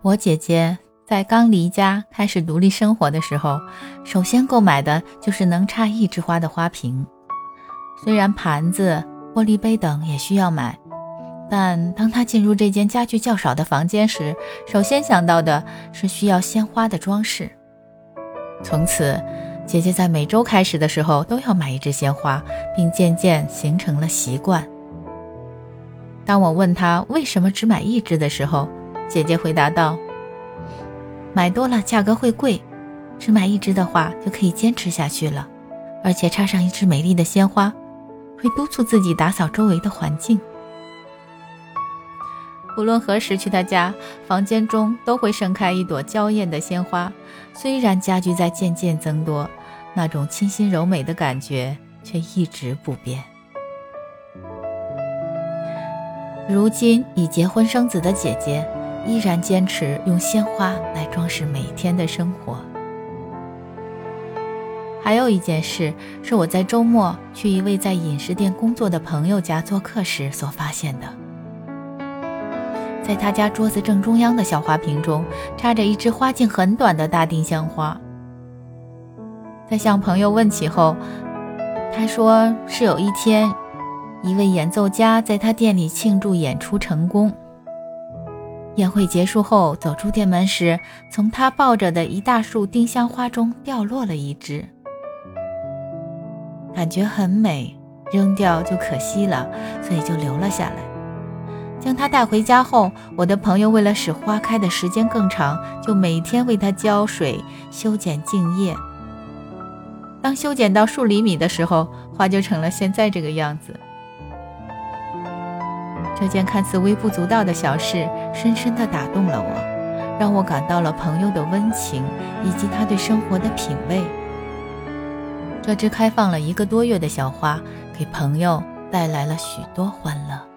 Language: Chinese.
我姐姐在刚离家开始独立生活的时候，首先购买的就是能插一枝花的花瓶。虽然盘子、玻璃杯等也需要买，但当她进入这间家具较少的房间时，首先想到的是需要鲜花的装饰。从此，姐姐在每周开始的时候都要买一支鲜花，并渐渐形成了习惯。当我问她为什么只买一支的时候，姐姐回答道：“买多了价格会贵，只买一支的话就可以坚持下去了，而且插上一支美丽的鲜花，会督促自己打扫周围的环境。无论何时去他家，房间中都会盛开一朵娇艳的鲜花。虽然家具在渐渐增多，那种清新柔美的感觉却一直不变。”如今已结婚生子的姐姐，依然坚持用鲜花来装饰每天的生活。还有一件事，是我在周末去一位在饮食店工作的朋友家做客时所发现的。在他家桌子正中央的小花瓶中，插着一支花茎很短的大丁香花。在向朋友问起后，他说是有一天。一位演奏家在他店里庆祝演出成功。宴会结束后，走出店门时，从他抱着的一大束丁香花中掉落了一只，感觉很美，扔掉就可惜了，所以就留了下来。将它带回家后，我的朋友为了使花开的时间更长，就每天为它浇水、修剪茎叶。当修剪到数厘米的时候，花就成了现在这个样子。这件看似微不足道的小事，深深地打动了我，让我感到了朋友的温情以及他对生活的品味。这只开放了一个多月的小花，给朋友带来了许多欢乐。